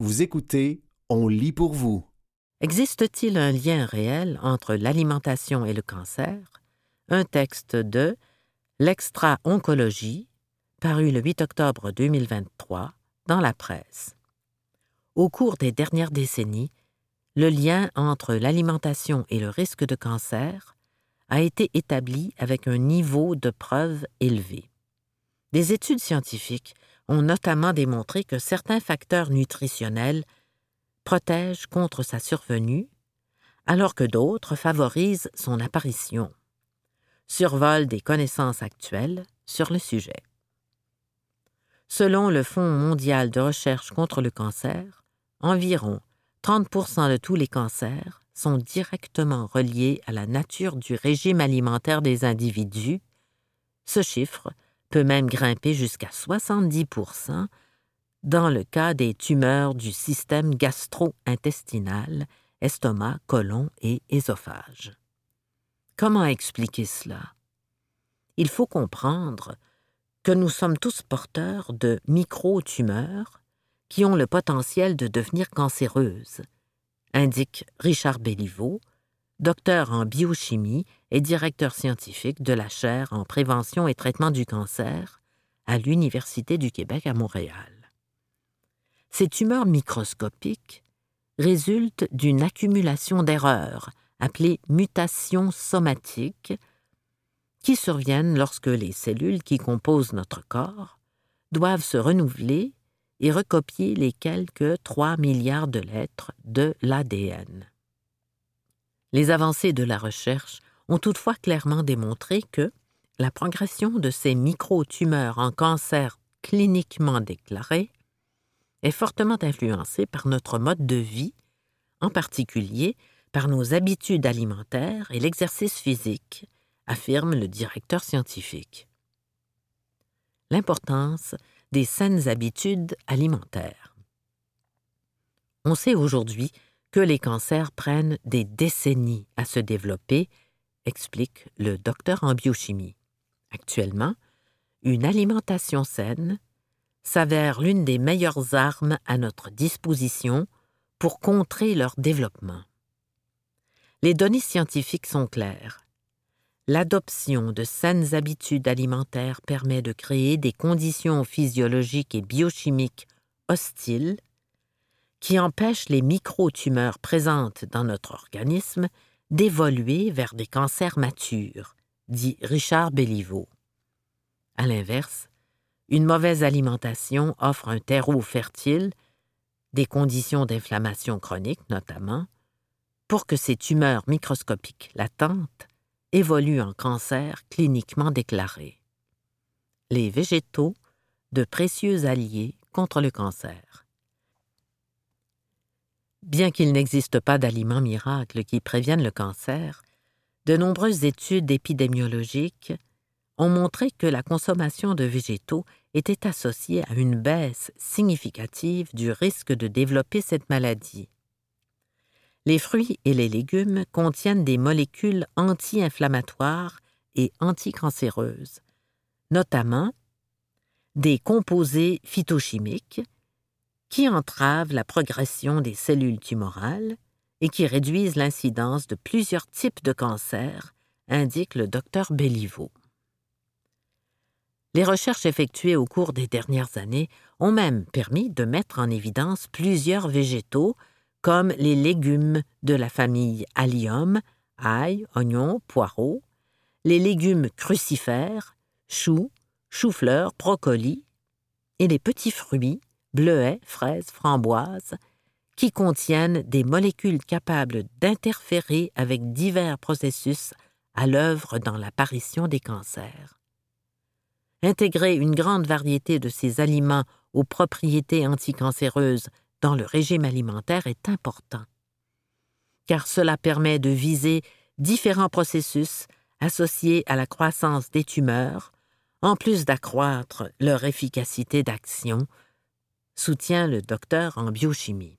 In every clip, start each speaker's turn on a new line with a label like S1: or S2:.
S1: Vous écoutez On lit pour vous.
S2: Existe-t-il un lien réel entre l'alimentation et le cancer? Un texte de L'extra-oncologie, paru le 8 octobre 2023 dans la presse. Au cours des dernières décennies, le lien entre l'alimentation et le risque de cancer a été établi avec un niveau de preuve élevé. Des études scientifiques ont notamment démontré que certains facteurs nutritionnels protègent contre sa survenue, alors que d'autres favorisent son apparition. Survol des connaissances actuelles sur le sujet. Selon le Fonds mondial de recherche contre le cancer, environ 30% de tous les cancers sont directement reliés à la nature du régime alimentaire des individus. Ce chiffre peut même grimper jusqu'à 70% dans le cas des tumeurs du système gastro-intestinal, estomac, côlon et œsophage. Comment expliquer cela? Il faut comprendre que nous sommes tous porteurs de micro-tumeurs qui ont le potentiel de devenir cancéreuses, indique Richard Béliveau, docteur en biochimie et directeur scientifique de la chaire en prévention et traitement du cancer à l'Université du Québec à Montréal. Ces tumeurs microscopiques résultent d'une accumulation d'erreurs appelées mutations somatiques qui surviennent lorsque les cellules qui composent notre corps doivent se renouveler et recopier les quelques 3 milliards de lettres de l'ADN. Les avancées de la recherche ont toutefois clairement démontré que la progression de ces micro-tumeurs en cancer cliniquement déclarés est fortement influencée par notre mode de vie, en particulier par nos habitudes alimentaires et l'exercice physique, affirme le directeur scientifique. L'importance des saines habitudes alimentaires. On sait aujourd'hui que les cancers prennent des décennies à se développer, explique le docteur en biochimie. Actuellement, une alimentation saine s'avère l'une des meilleures armes à notre disposition pour contrer leur développement. Les données scientifiques sont claires. L'adoption de saines habitudes alimentaires permet de créer des conditions physiologiques et biochimiques hostiles qui empêchent les micro-tumeurs présentes dans notre organisme d'évoluer vers des cancers matures, dit Richard Béliveau. À l'inverse, une mauvaise alimentation offre un terreau fertile, des conditions d'inflammation chronique notamment, pour que ces tumeurs microscopiques latentes évoluent en cancer cliniquement déclaré. Les végétaux, de précieux alliés contre le cancer. Bien qu'il n'existe pas d'aliments miracles qui préviennent le cancer, de nombreuses études épidémiologiques ont montré que la consommation de végétaux était associée à une baisse significative du risque de développer cette maladie. Les fruits et les légumes contiennent des molécules anti-inflammatoires et anticancéreuses, notamment des composés phytochimiques qui entravent la progression des cellules tumorales et qui réduisent l'incidence de plusieurs types de cancers, indique le docteur Béliveau. Les recherches effectuées au cours des dernières années ont même permis de mettre en évidence plusieurs végétaux comme les légumes de la famille allium, ail, oignons, poireaux, les légumes crucifères, choux, choux-fleurs, brocolis, et les petits fruits, bleuets, fraises, framboises, qui contiennent des molécules capables d'interférer avec divers processus à l'œuvre dans l'apparition des cancers. Intégrer une grande variété de ces aliments aux propriétés anticancéreuses dans le régime alimentaire est important, car cela permet de viser différents processus associés à la croissance des tumeurs, en plus d'accroître leur efficacité d'action, soutient le docteur en biochimie.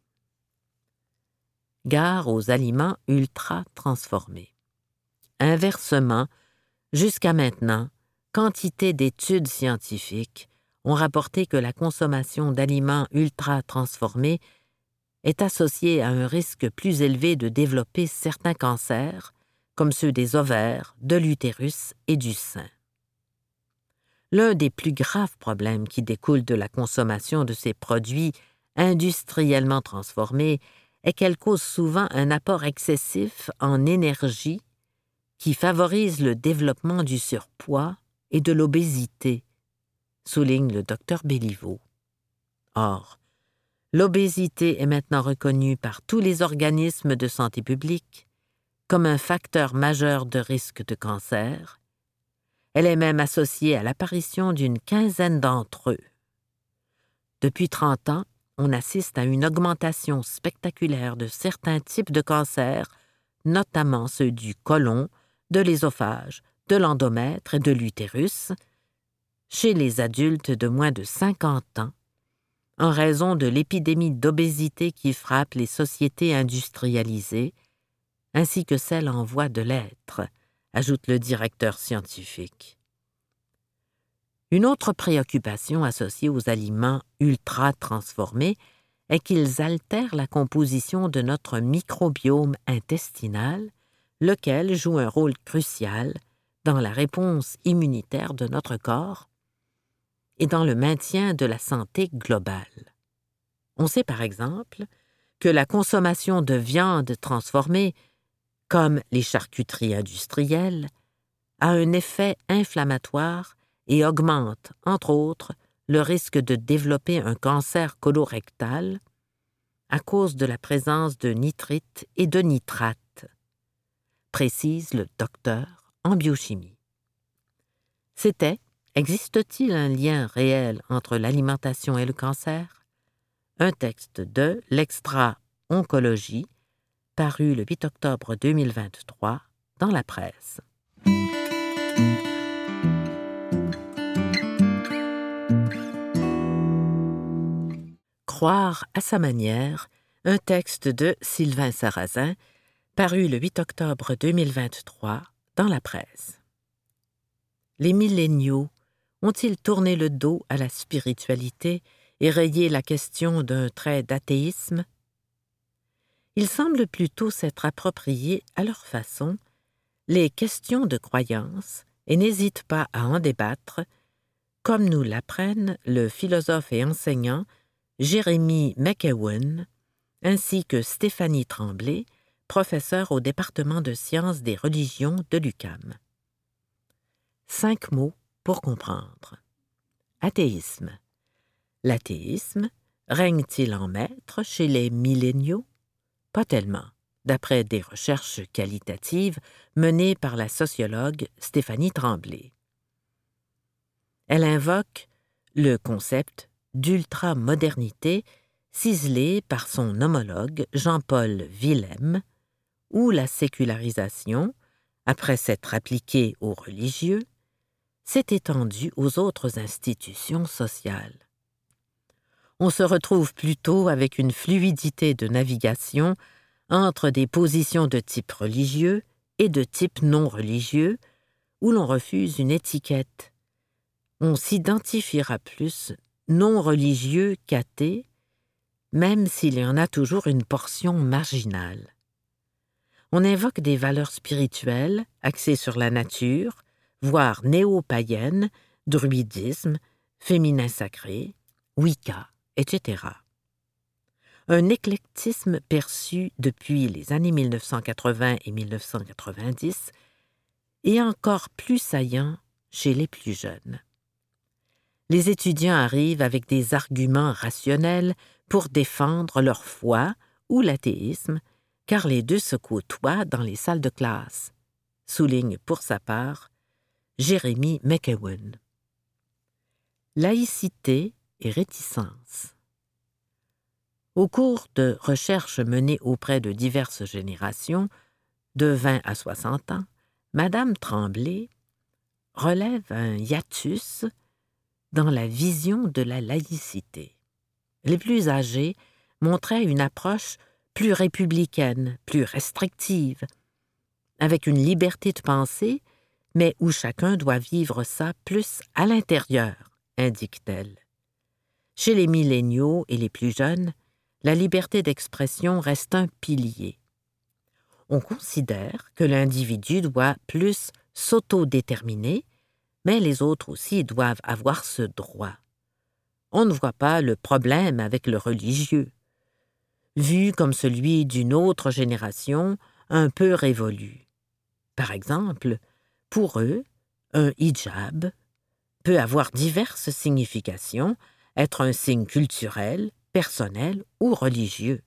S2: Gare aux aliments ultra transformés. Inversement, jusqu'à maintenant, quantité d'études scientifiques ont rapporté que la consommation d'aliments ultra transformés est associé à un risque plus élevé de développer certains cancers, comme ceux des ovaires, de l'utérus et du sein. L'un des plus graves problèmes qui découlent de la consommation de ces produits industriellement transformés est qu'elle cause souvent un apport excessif en énergie qui favorise le développement du surpoids et de l'obésité, souligne le docteur Béliveau. Or, l'obésité est maintenant reconnue par tous les organismes de santé publique comme un facteur majeur de risque de cancer. Elle est même associée à l'apparition d'une quinzaine d'entre eux. Depuis 30 ans, on assiste à une augmentation spectaculaire de certains types de cancers, notamment ceux du côlon, de l'ésophage, de l'endomètre et de l'utérus, chez les adultes de moins de 50 ans, en raison de l'épidémie d'obésité qui frappe les sociétés industrialisées, ainsi que celles en voie de l'être, ajoute le directeur scientifique. Une autre préoccupation associée aux aliments ultra transformés est qu'ils altèrent la composition de notre microbiome intestinal, lequel joue un rôle crucial dans la réponse immunitaire de notre corps et dans le maintien de la santé globale. On sait par exemple que la consommation de viande transformée, comme les charcuteries industrielles, a un effet inflammatoire et augmente, entre autres, le risque de développer un cancer colorectal à cause de la présence de nitrites et de nitrates, précise le docteur en biochimie. C'était Existe-t-il un lien réel entre l'alimentation et le cancer? Un texte de l'Extra-Oncologie, paru le 8 octobre 2023 dans la presse. Croire à sa manière, un texte de Sylvain Sarrazin, paru le 8 octobre 2023 dans la presse. Les milléniaux ont-ils tourné le dos à la spiritualité et rayé la question d'un trait d'athéisme? Ils semblent plutôt s'être appropriés, à leur façon, les questions de croyance et n'hésitent pas à en débattre, comme nous l'apprennent le philosophe et enseignant Jérémy McEwen, ainsi que Stéphanie Tremblay, professeure au département de sciences des religions de l'UCAM. Cinq mots pour comprendre. Athéisme. L'athéisme règne-t-il en maître chez les milléniaux? Pas tellement, d'après des recherches qualitatives menées par la sociologue Stéphanie Tremblay. Elle invoque le concept d'ultramodernité ciselé par son homologue Jean-Paul Willem, où la sécularisation, après s'être appliquée aux religieux, s'est étendue aux autres institutions sociales. On se retrouve plutôt avec une fluidité de navigation entre des positions de type religieux et de type non religieux, où l'on refuse une étiquette. On s'identifiera plus non religieux qu'athée, même s'il y en a toujours une portion marginale. On invoque des valeurs spirituelles axées sur la nature, voire néo-païennes, druidisme, féminin sacré, Wicca, etc. Un éclectisme perçu depuis les années 1980 et 1990 est encore plus saillant chez les plus jeunes les étudiants arrivent avec des arguments rationnels pour défendre leur foi ou l'athéisme, car les deux se côtoient dans les salles de classe, souligne pour sa part Jérémy McEwen. Laïcité et réticence. Au cours de recherches menées auprès de diverses générations, de 20 à 60 ans, Madame Tremblay relève un hiatus dans la vision de la laïcité. Les plus âgés montraient une approche plus républicaine, plus restrictive, avec une liberté de penser, mais où chacun doit vivre ça plus à l'intérieur, indique-t-elle. Chez les milléniaux et les plus jeunes, la liberté d'expression reste un pilier. On considère que l'individu doit plus s'autodéterminer, mais les autres aussi doivent avoir ce droit. On ne voit pas le problème avec le religieux. Vu comme celui d'une autre génération, un peu révolue. Par exemple, pour eux, un hijab peut avoir diverses significations, être un signe culturel, personnel ou religieux,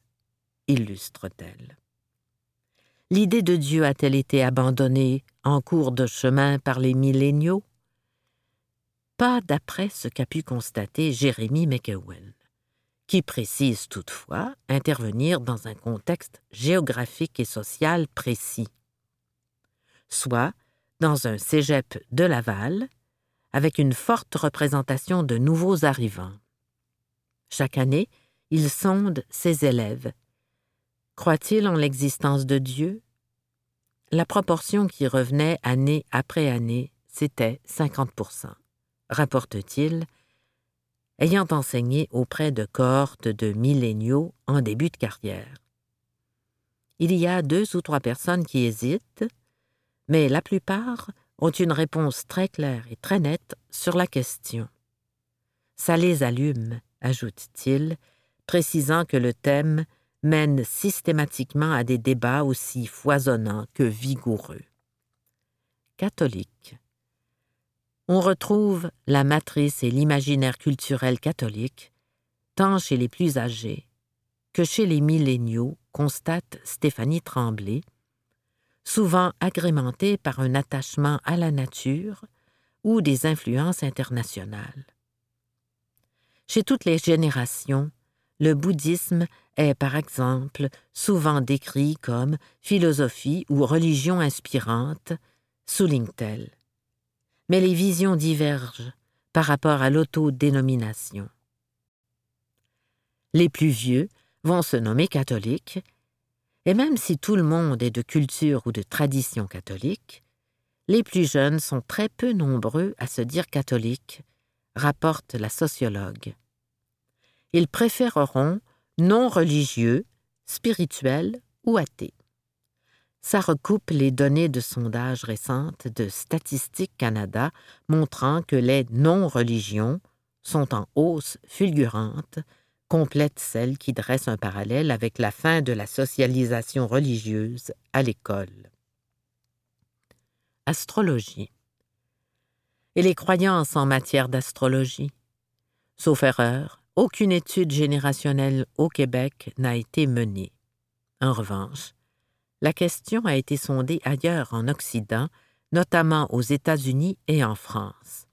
S2: illustre-t-elle. L'idée de Dieu a-t-elle été abandonnée en cours de chemin par les milléniaux? Pas d'après ce qu'a pu constater Jérémy McEwen, qui précise toutefois intervenir dans un contexte géographique et social précis, soit dans un cégep de Laval, avec une forte représentation de nouveaux arrivants. Chaque année, il sonde ses élèves. Croit-il en l'existence de Dieu? La proportion qui revenait année après année, c'était 50% rapporte-t-il, ayant enseigné auprès de cohortes de milléniaux en début de carrière. Il y a deux ou trois personnes qui hésitent, mais la plupart ont une réponse très claire et très nette sur la question. Ça les allume, ajoute-t-il, précisant que le thème mène systématiquement à des débats aussi foisonnants que vigoureux. Catholique. On retrouve la matrice et l'imaginaire culturel catholique, tant chez les plus âgés que chez les milléniaux, constate Stéphanie Tremblay, souvent agrémenté par un attachement à la nature ou des influences internationales. Chez toutes les générations, le bouddhisme est, par exemple, souvent décrit comme philosophie ou religion inspirante, souligne-t-elle. Mais les visions divergent par rapport à l'autodénomination. Les plus vieux vont se nommer catholiques, et même si tout le monde est de culture ou de tradition catholique, les plus jeunes sont très peu nombreux à se dire catholiques, rapporte la sociologue ils préféreront non religieux, spirituels ou athées. Ça recoupe les données de sondage récentes de Statistique Canada montrant que les non-religions sont en hausse fulgurante, complète celle qui dresse un parallèle avec la fin de la socialisation religieuse à l'école. Astrologie. Et les croyances en matière d'astrologie? Sauf erreur, aucune étude générationnelle au Québec n'a été menée. En revanche, la question a été sondée ailleurs en Occident, notamment aux États-Unis et en France.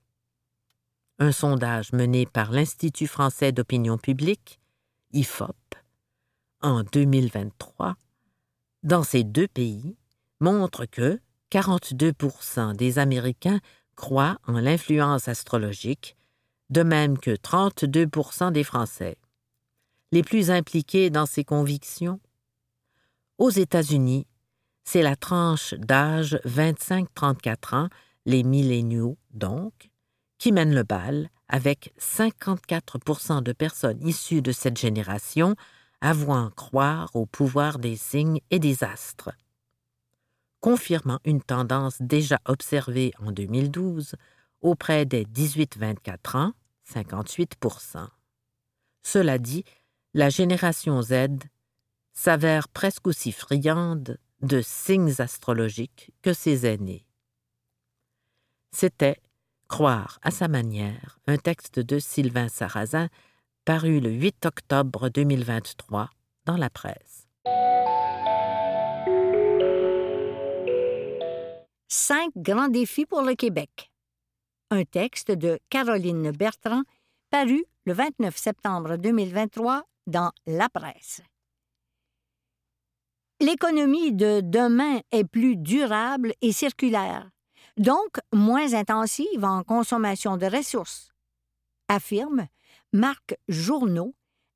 S2: Un sondage mené par l'Institut français d'opinion publique, IFOP, en 2023, dans ces deux pays, montre que 42% des Américains croient en l'influence astrologique de même que 32% des Français. Les plus impliqués dans ces convictions Aux États-Unis, c'est la tranche d'âge 25-34 ans, les milléniaux donc, qui mène le bal, avec 54% de personnes issues de cette génération avouant croire au pouvoir des signes et des astres. Confirmant une tendance déjà observée en 2012 auprès des 18-24 ans, 58% Cela dit, la génération Z s'avère presque aussi friande de signes astrologiques que ses aînés. C'était Croire à sa manière, un texte de Sylvain Sarrazin paru le 8 octobre 2023 dans la presse.
S3: Cinq grands défis pour le Québec un texte de Caroline Bertrand paru le 29 septembre 2023 dans La Presse. L'économie de demain est plus durable et circulaire, donc moins intensive en consommation de ressources, affirme Marc Journeau,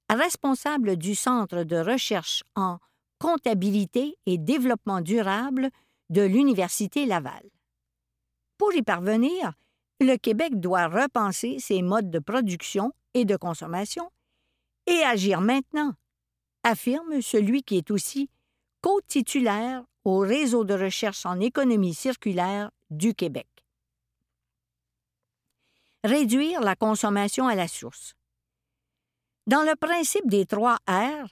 S3: responsable du Centre de recherche en comptabilité et développement durable de l'Université Laval. Pour y parvenir, le Québec doit repenser ses modes de production et de consommation et agir maintenant, affirme celui qui est aussi co-titulaire au réseau de recherche en économie circulaire du Québec. Réduire la consommation à la source. Dans le principe des trois R,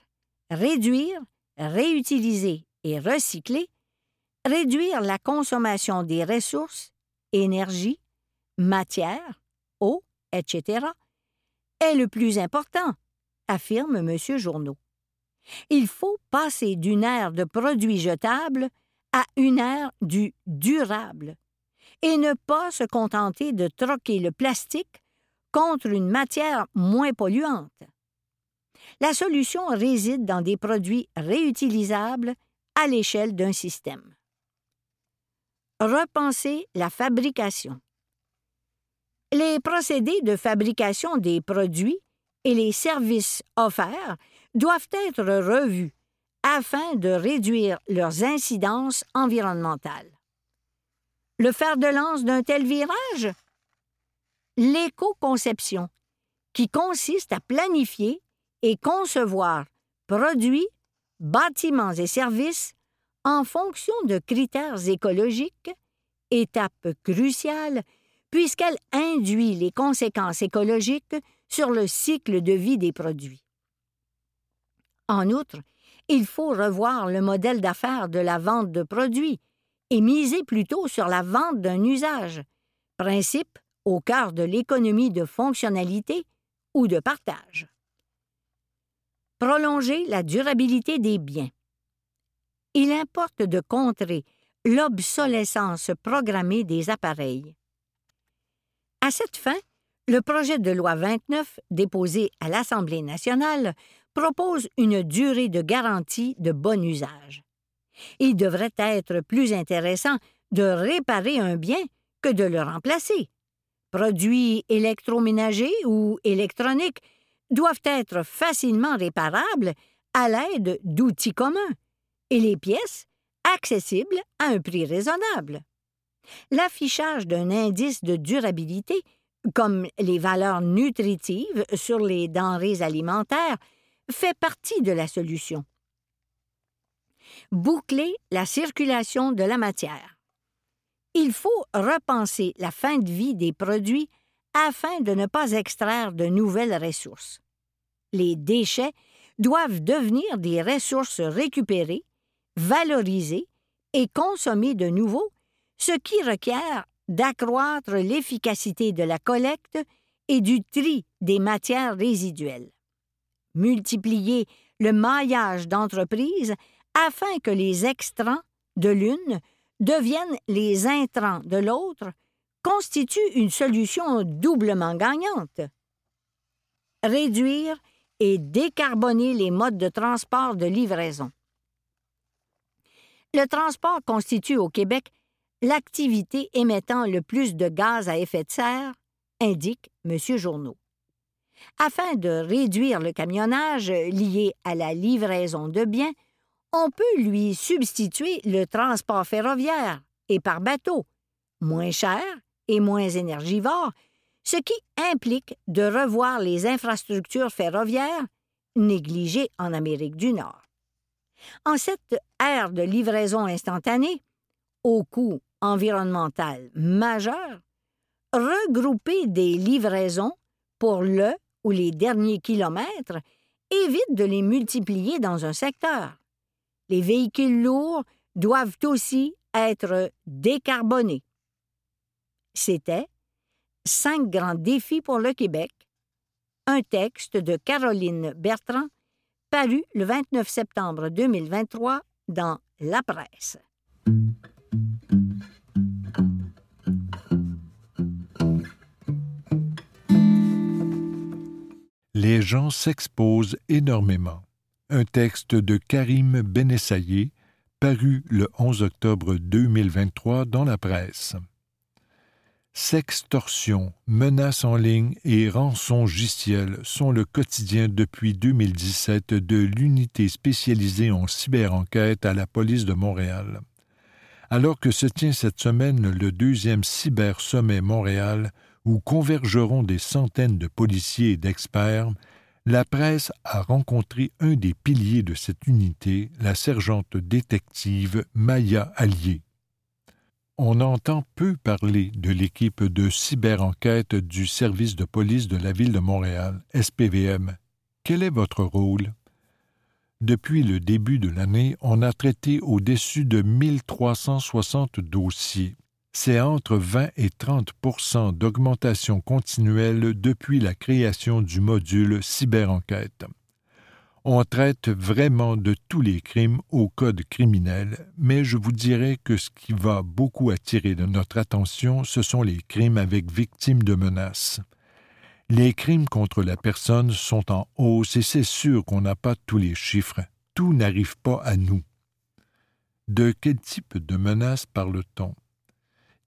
S3: réduire, réutiliser et recycler, réduire la consommation des ressources, énergie, matière, eau, etc., est le plus important, affirme M. Journeau. Il faut passer d'une ère de produits jetables à une ère du durable et ne pas se contenter de troquer le plastique contre une matière moins polluante. La solution réside dans des produits réutilisables à l'échelle d'un système. Repenser la fabrication. Les procédés de fabrication des produits et les services offerts doivent être revus afin de réduire leurs incidences environnementales. Le fer de lance d'un tel virage? L'éco-conception, qui consiste à planifier et concevoir produits, bâtiments et services en fonction de critères écologiques, étape cruciale puisqu'elle induit les conséquences écologiques sur le cycle de vie des produits. En outre, il faut revoir le modèle d'affaires de la vente de produits et miser plutôt sur la vente d'un usage, principe au cœur de l'économie de fonctionnalité ou de partage. Prolonger la durabilité des biens. Il importe de contrer l'obsolescence programmée des appareils. À cette fin, le projet de loi 29, déposé à l'Assemblée nationale, propose une durée de garantie de bon usage. Il devrait être plus intéressant de réparer un bien que de le remplacer. Produits électroménagers ou électroniques doivent être facilement réparables à l'aide d'outils communs et les pièces accessibles à un prix raisonnable. L'affichage d'un indice de durabilité, comme les valeurs nutritives sur les denrées alimentaires, fait partie de la solution. Boucler la circulation de la matière. Il faut repenser la fin de vie des produits afin de ne pas extraire de nouvelles ressources. Les déchets doivent devenir des ressources récupérées, valorisées et consommées de nouveau, ce qui requiert d'accroître l'efficacité de la collecte et du tri des matières résiduelles multiplier le maillage d'entreprises afin que les extrants de l'une deviennent les intrants de l'autre constitue une solution doublement gagnante. Réduire et décarboner les modes de transport de livraison. Le transport constitue au Québec l'activité émettant le plus de gaz à effet de serre, indique M. Journeau. Afin de réduire le camionnage lié à la livraison de biens, on peut lui substituer le transport ferroviaire et par bateau, moins cher et moins énergivore, ce qui implique de revoir les infrastructures ferroviaires négligées en Amérique du Nord. En cette ère de livraison instantanée, au coût environnemental majeur, regrouper des livraisons pour le ou les derniers kilomètres évite de les multiplier dans un secteur. Les véhicules lourds doivent aussi être décarbonés. C'était Cinq grands défis pour le Québec, un texte de Caroline Bertrand paru le 29 septembre 2023 dans La Presse.
S4: Les gens s'exposent énormément. Un texte de Karim Benessayer, paru le 11 octobre 2023 dans la presse. Sextorsion, menaces en ligne et rançongiciel sont le quotidien depuis 2017 de l'unité spécialisée en cyberenquête à la police de Montréal. Alors que se tient cette semaine le deuxième Cyber Sommet Montréal, où convergeront des centaines de policiers et d'experts, la presse a rencontré un des piliers de cette unité, la sergente détective Maya Allier. On entend peu parler de l'équipe de cyberenquête du service de police de la ville de Montréal, SPVM. Quel est votre rôle? Depuis le début de l'année, on a traité au-dessus de 1360 dossiers. C'est entre 20 et 30% d'augmentation continuelle depuis la création du module cyberenquête. On traite vraiment de tous les crimes au code criminel, mais je vous dirais que ce qui va beaucoup attirer notre attention, ce sont les crimes avec victimes de menaces. Les crimes contre la personne sont en hausse et c'est sûr qu'on n'a pas tous les chiffres. Tout n'arrive pas à nous. De quel type de menaces parle-t-on?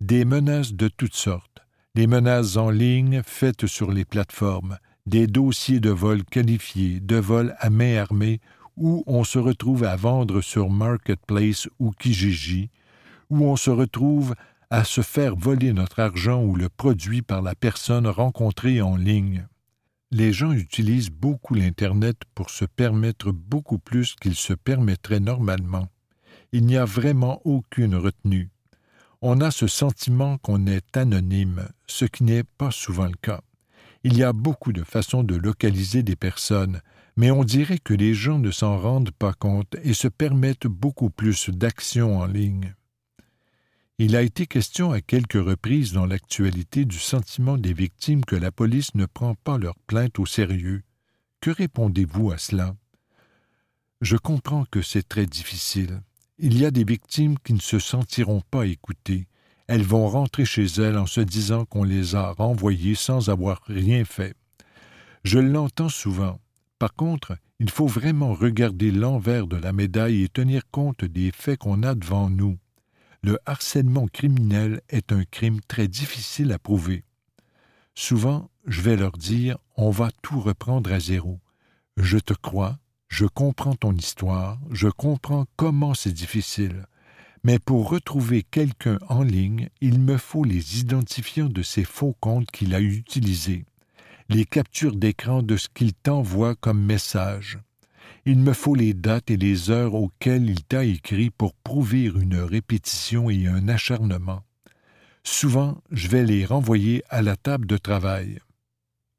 S4: Des menaces de toutes sortes. Des menaces en ligne faites sur les plateformes, des dossiers de vol qualifiés, de vol à main armée, où on se retrouve à vendre sur Marketplace ou Kijiji, où on se retrouve à se faire voler notre argent ou le produit par la personne rencontrée en ligne. Les gens utilisent beaucoup l'Internet pour se permettre beaucoup plus qu'ils se permettraient normalement. Il n'y a vraiment aucune retenue. On a ce sentiment qu'on est anonyme, ce qui n'est pas souvent le cas. Il y a beaucoup de façons de localiser des personnes, mais on dirait que les gens ne s'en rendent pas compte et se permettent beaucoup plus d'actions en ligne. Il a été question à quelques reprises dans l'actualité du sentiment des victimes que la police ne prend pas leurs plaintes au sérieux. Que répondez-vous à cela? Je comprends que c'est très difficile. Il y a des victimes qui ne se sentiront pas écoutées. Elles vont rentrer chez elles en se disant qu'on les a renvoyées sans avoir rien fait. Je l'entends souvent. Par contre, il faut vraiment regarder l'envers de la médaille et tenir compte des faits qu'on a devant nous le harcèlement criminel est un crime très difficile à prouver. Souvent, je vais leur dire on va tout reprendre à zéro. Je te crois, je comprends ton histoire, je comprends comment c'est difficile. Mais pour retrouver quelqu'un en ligne, il me faut les identifiants de ces faux comptes qu'il a utilisés, les captures d'écran de ce qu'il t'envoie comme message. Il me faut les dates et les heures auxquelles il t'a écrit pour prouver une répétition et un acharnement. Souvent, je vais les renvoyer à la table de travail.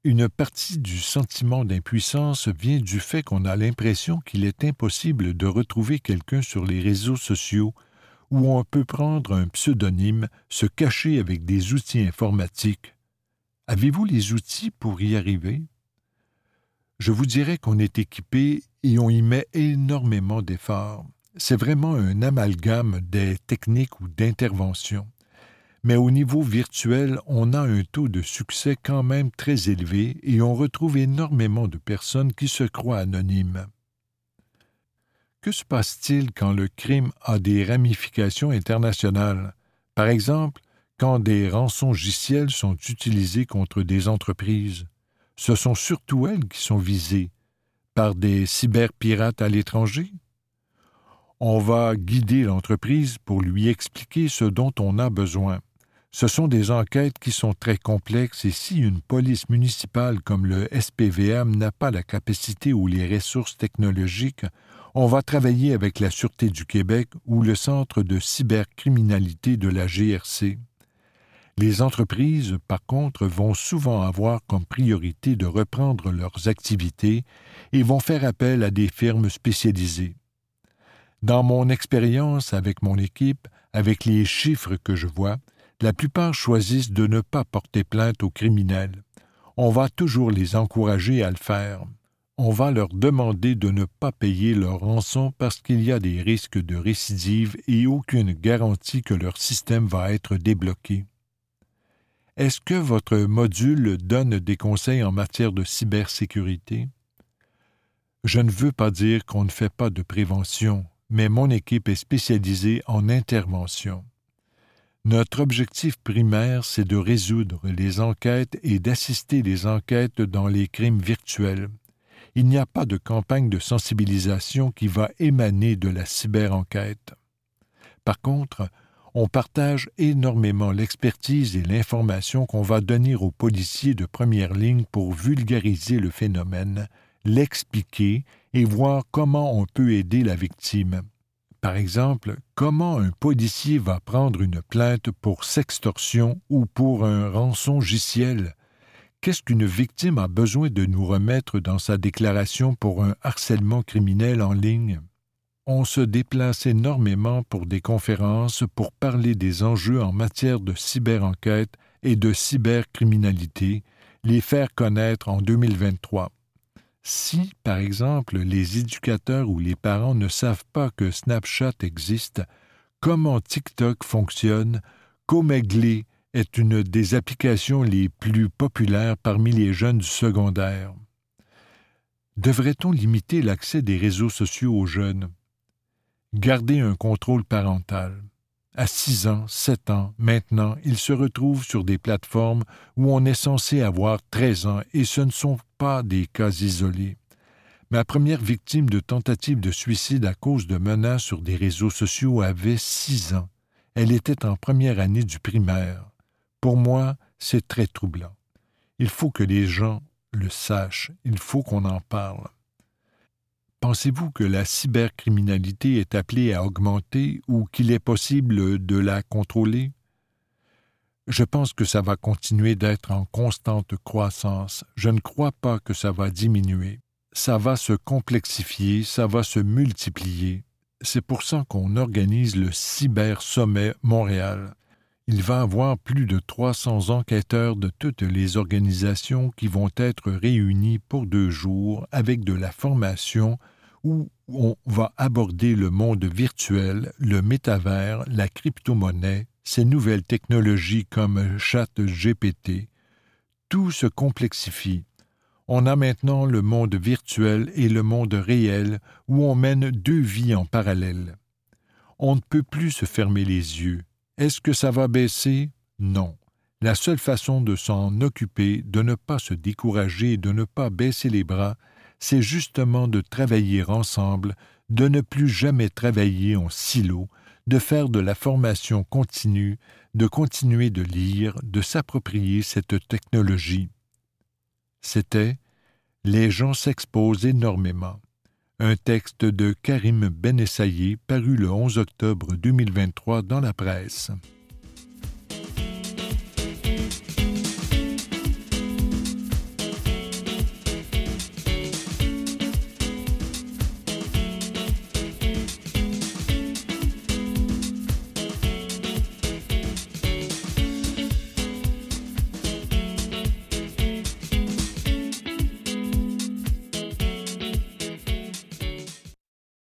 S4: Une partie du sentiment d'impuissance vient du fait qu'on a l'impression qu'il est impossible de retrouver quelqu'un sur les réseaux sociaux où on peut prendre un pseudonyme, se cacher avec des outils informatiques. Avez-vous les outils pour y arriver? Je vous dirais qu'on est équipé et on y met énormément d'efforts. C'est vraiment un amalgame des techniques ou d'interventions. Mais au niveau virtuel, on a un taux de succès quand même très élevé et on retrouve énormément de personnes qui se croient anonymes. Que se passe-t-il quand le crime a des ramifications internationales? Par exemple, quand des rançongiciels sont utilisés contre des entreprises. Ce sont surtout elles qui sont visées, par des cyberpirates à l'étranger? On va guider l'entreprise pour lui expliquer ce dont on a besoin. Ce sont des enquêtes qui sont très complexes et si une police municipale comme le SPVM n'a pas la capacité ou les ressources technologiques, on va travailler avec la Sûreté du Québec ou le Centre de cybercriminalité de la GRC. Les entreprises, par contre, vont souvent avoir comme priorité de reprendre leurs activités et vont faire appel à des firmes spécialisées. Dans mon expérience avec mon équipe, avec les chiffres que je vois, la plupart choisissent de ne pas porter plainte aux criminels. On va toujours les encourager à le faire. On va leur demander de ne pas payer leur rançon parce qu'il y a des risques de récidive et aucune garantie que leur système va être débloqué. Est-ce que votre module donne des conseils en matière de cybersécurité? Je ne veux pas dire qu'on ne fait pas de prévention, mais mon équipe est spécialisée en intervention. Notre objectif primaire, c'est de résoudre les enquêtes et d'assister les enquêtes dans les crimes virtuels. Il n'y a pas de campagne de sensibilisation qui va émaner de la cyberenquête. Par contre, on partage énormément l'expertise et l'information qu'on va donner aux policiers de première ligne pour vulgariser le phénomène, l'expliquer et voir comment on peut aider la victime. Par exemple, comment un policier va prendre une plainte pour sextorsion ou pour un rançongiciel? Qu'est-ce qu'une victime a besoin de nous remettre dans sa déclaration pour un harcèlement criminel en ligne? On se déplace énormément pour des conférences pour parler des enjeux en matière de cyberenquête et de cybercriminalité, les faire connaître en 2023. Si, par exemple, les éducateurs ou les parents ne savent pas que Snapchat existe, comment TikTok fonctionne, Comegley est une des applications les plus populaires parmi les jeunes du secondaire. Devrait-on limiter l'accès des réseaux sociaux aux jeunes? Garder un contrôle parental. À six ans, sept ans, maintenant, ils se retrouvent sur des plateformes où on est censé avoir treize ans et ce ne sont pas des cas isolés. Ma première victime de tentative de suicide à cause de menaces sur des réseaux sociaux avait six ans. Elle était en première année du primaire. Pour moi, c'est très troublant. Il faut que les gens le sachent, il faut qu'on en parle. Pensez-vous que la cybercriminalité est appelée à augmenter ou qu'il est possible de la contrôler? Je pense que ça va continuer d'être en constante croissance. Je ne crois pas que ça va diminuer. Ça va se complexifier, ça va se multiplier. C'est pour ça qu'on organise le Cyber Sommet Montréal il va avoir plus de 300 enquêteurs de toutes les organisations qui vont être réunis pour deux jours avec de la formation où on va aborder le monde virtuel, le métavers, la crypto-monnaie, ces nouvelles technologies comme ChatGPT. Tout se complexifie. On a maintenant le monde virtuel et le monde réel où on mène deux vies en parallèle. On ne peut plus se fermer les yeux. Est-ce que ça va baisser? Non. La seule façon de s'en occuper, de ne pas se décourager, de ne pas baisser les bras, c'est justement de travailler ensemble, de ne plus jamais travailler en silo, de faire de la formation continue, de continuer de lire, de s'approprier cette technologie. C'était Les gens s'exposent énormément un texte de Karim Benessaye paru le 11 octobre 2023 dans la presse.